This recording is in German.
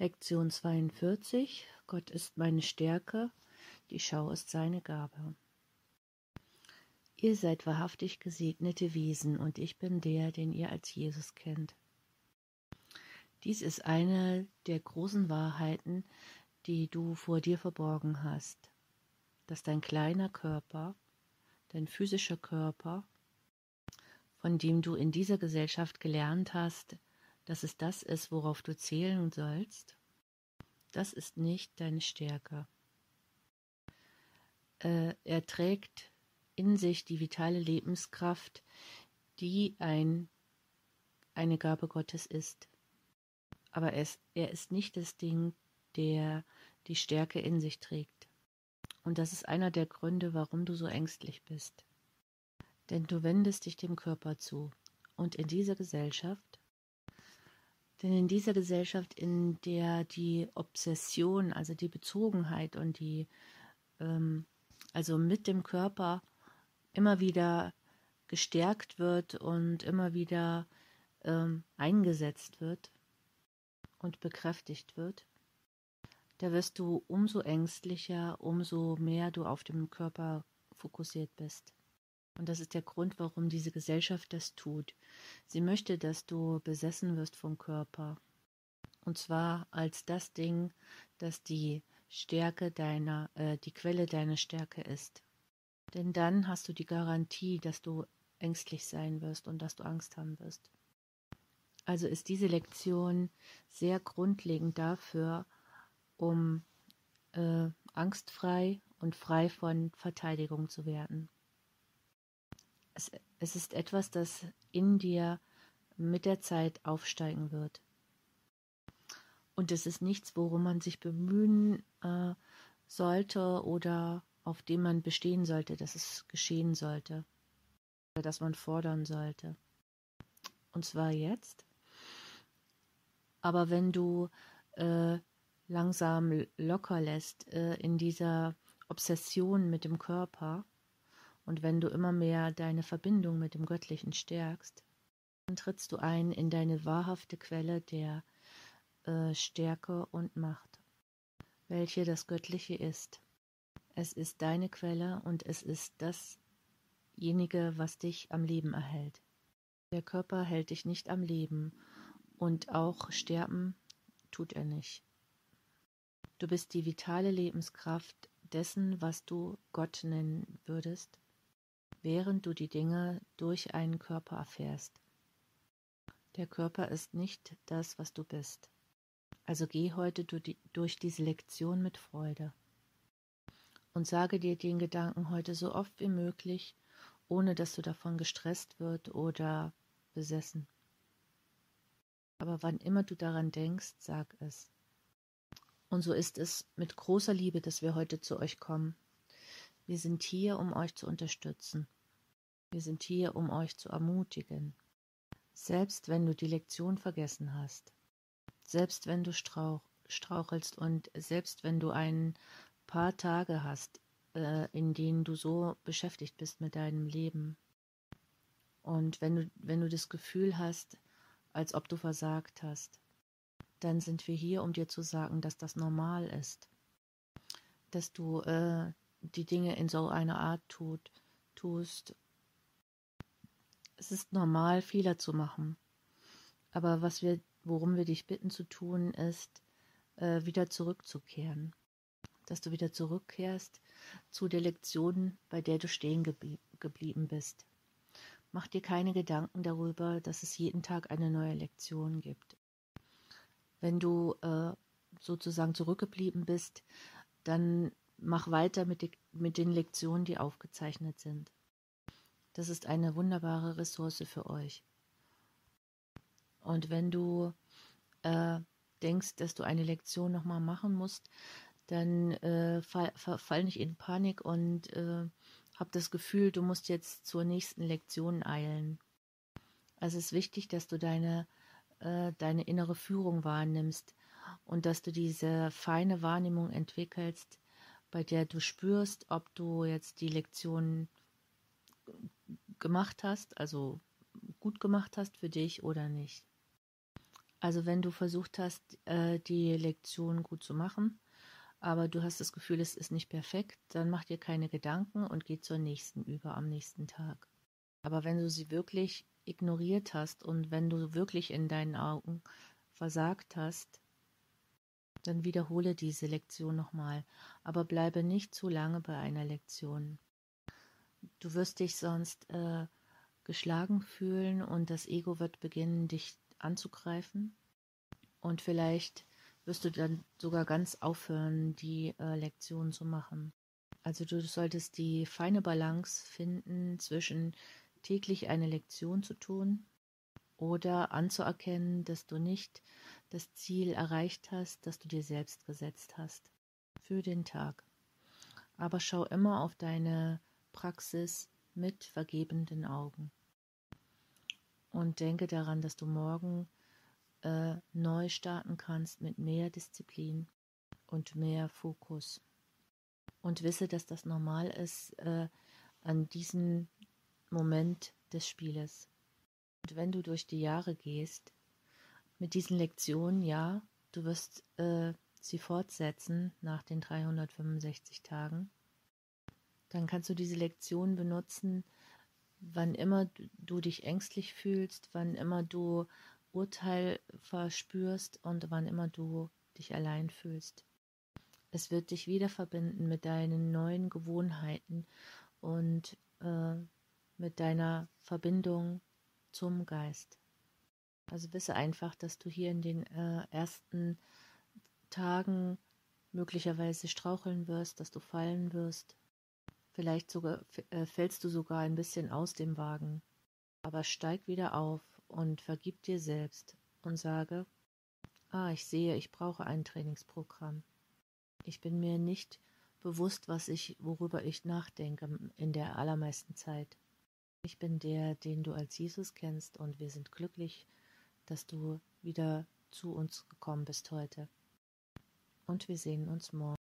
Lektion 42. Gott ist meine Stärke, die Schau ist seine Gabe. Ihr seid wahrhaftig gesegnete Wesen und ich bin der, den ihr als Jesus kennt. Dies ist eine der großen Wahrheiten, die du vor dir verborgen hast, dass dein kleiner Körper, dein physischer Körper, von dem du in dieser Gesellschaft gelernt hast, dass es das ist, worauf du zählen sollst, das ist nicht deine Stärke. Äh, er trägt in sich die vitale Lebenskraft, die ein, eine Gabe Gottes ist. Aber es, er ist nicht das Ding, der die Stärke in sich trägt. Und das ist einer der Gründe, warum du so ängstlich bist. Denn du wendest dich dem Körper zu. Und in dieser Gesellschaft denn in dieser Gesellschaft, in der die Obsession, also die Bezogenheit und die, ähm, also mit dem Körper immer wieder gestärkt wird und immer wieder ähm, eingesetzt wird und bekräftigt wird, da wirst du umso ängstlicher, umso mehr du auf dem Körper fokussiert bist. Und das ist der Grund, warum diese Gesellschaft das tut. Sie möchte, dass du besessen wirst vom Körper. Und zwar als das Ding, das die Stärke deiner, äh, die Quelle deiner Stärke ist. Denn dann hast du die Garantie, dass du ängstlich sein wirst und dass du Angst haben wirst. Also ist diese Lektion sehr grundlegend dafür, um äh, angstfrei und frei von Verteidigung zu werden es, es ist etwas, das in dir mit der Zeit aufsteigen wird. Und es ist nichts, worum man sich bemühen äh, sollte oder auf dem man bestehen sollte, dass es geschehen sollte. Oder dass man fordern sollte. Und zwar jetzt. Aber wenn du äh, langsam locker lässt äh, in dieser Obsession mit dem Körper, und wenn du immer mehr deine Verbindung mit dem Göttlichen stärkst, dann trittst du ein in deine wahrhafte Quelle der äh, Stärke und Macht, welche das Göttliche ist. Es ist deine Quelle und es ist dasjenige, was dich am Leben erhält. Der Körper hält dich nicht am Leben und auch sterben tut er nicht. Du bist die vitale Lebenskraft dessen, was du Gott nennen würdest, während du die Dinge durch einen Körper erfährst. Der Körper ist nicht das, was du bist. Also geh heute durch diese Lektion mit Freude und sage dir den Gedanken heute so oft wie möglich, ohne dass du davon gestresst wird oder besessen. Aber wann immer du daran denkst, sag es. Und so ist es mit großer Liebe, dass wir heute zu euch kommen wir sind hier, um euch zu unterstützen. Wir sind hier, um euch zu ermutigen. Selbst wenn du die Lektion vergessen hast, selbst wenn du strauch, strauchelst und selbst wenn du ein paar Tage hast, äh, in denen du so beschäftigt bist mit deinem Leben. Und wenn du, wenn du das Gefühl hast, als ob du versagt hast, dann sind wir hier, um dir zu sagen, dass das normal ist. Dass du äh, die Dinge in so einer Art tut, tust. Es ist normal, Fehler zu machen. Aber was wir, worum wir dich bitten zu tun, ist, äh, wieder zurückzukehren. Dass du wieder zurückkehrst zu der Lektion, bei der du stehen geblie geblieben bist. Mach dir keine Gedanken darüber, dass es jeden Tag eine neue Lektion gibt. Wenn du äh, sozusagen zurückgeblieben bist, dann mach weiter mit, die, mit den Lektionen, die aufgezeichnet sind. Das ist eine wunderbare Ressource für euch. Und wenn du äh, denkst, dass du eine Lektion nochmal machen musst, dann äh, fall, fall, nicht in Panik und äh, hab das Gefühl, du musst jetzt zur nächsten Lektion eilen. Also es ist wichtig, dass du deine, äh, deine innere Führung wahrnimmst und dass du diese feine Wahrnehmung entwickelst, bei der du spürst, ob du jetzt die Lektion gemacht hast, also gut gemacht hast für dich oder nicht. Also wenn du versucht hast, äh, die Lektion gut zu machen, aber du hast das Gefühl, es ist nicht perfekt, dann mach dir keine Gedanken und geh zur nächsten über am nächsten Tag. Aber wenn du sie wirklich ignoriert hast und wenn du wirklich in deinen Augen versagt hast, dann wiederhole diese Lektion nochmal, aber bleibe nicht zu lange bei einer Lektion. Du wirst dich sonst äh, geschlagen fühlen und das Ego wird beginnen, dich anzugreifen. Und vielleicht wirst du dann sogar ganz aufhören, die äh, Lektion zu machen. Also du solltest die feine Balance finden zwischen täglich eine Lektion zu tun oder anzuerkennen, dass du nicht das Ziel erreicht hast, das du dir selbst gesetzt hast für den Tag. Aber schau immer auf deine Praxis mit vergebenden Augen. Und denke daran, dass du morgen äh, neu starten kannst mit mehr Disziplin und mehr Fokus. Und wisse, dass das normal ist äh, an diesem Moment des Spieles. Und wenn du durch die Jahre gehst, mit diesen Lektionen, ja, du wirst äh, sie fortsetzen nach den 365 Tagen, dann kannst du diese Lektion benutzen, wann immer du dich ängstlich fühlst, wann immer du Urteil verspürst und wann immer du dich allein fühlst. Es wird dich wieder verbinden mit deinen neuen Gewohnheiten und äh, mit deiner Verbindung zum Geist. Also wisse einfach, dass du hier in den äh, ersten Tagen möglicherweise straucheln wirst, dass du fallen wirst. Vielleicht sogar äh, fällst du sogar ein bisschen aus dem Wagen. Aber steig wieder auf und vergib dir selbst und sage, ah, ich sehe, ich brauche ein Trainingsprogramm. Ich bin mir nicht bewusst, was ich, worüber ich nachdenke in der allermeisten Zeit. Ich bin der, den du als Jesus kennst, und wir sind glücklich, dass du wieder zu uns gekommen bist heute. Und wir sehen uns morgen.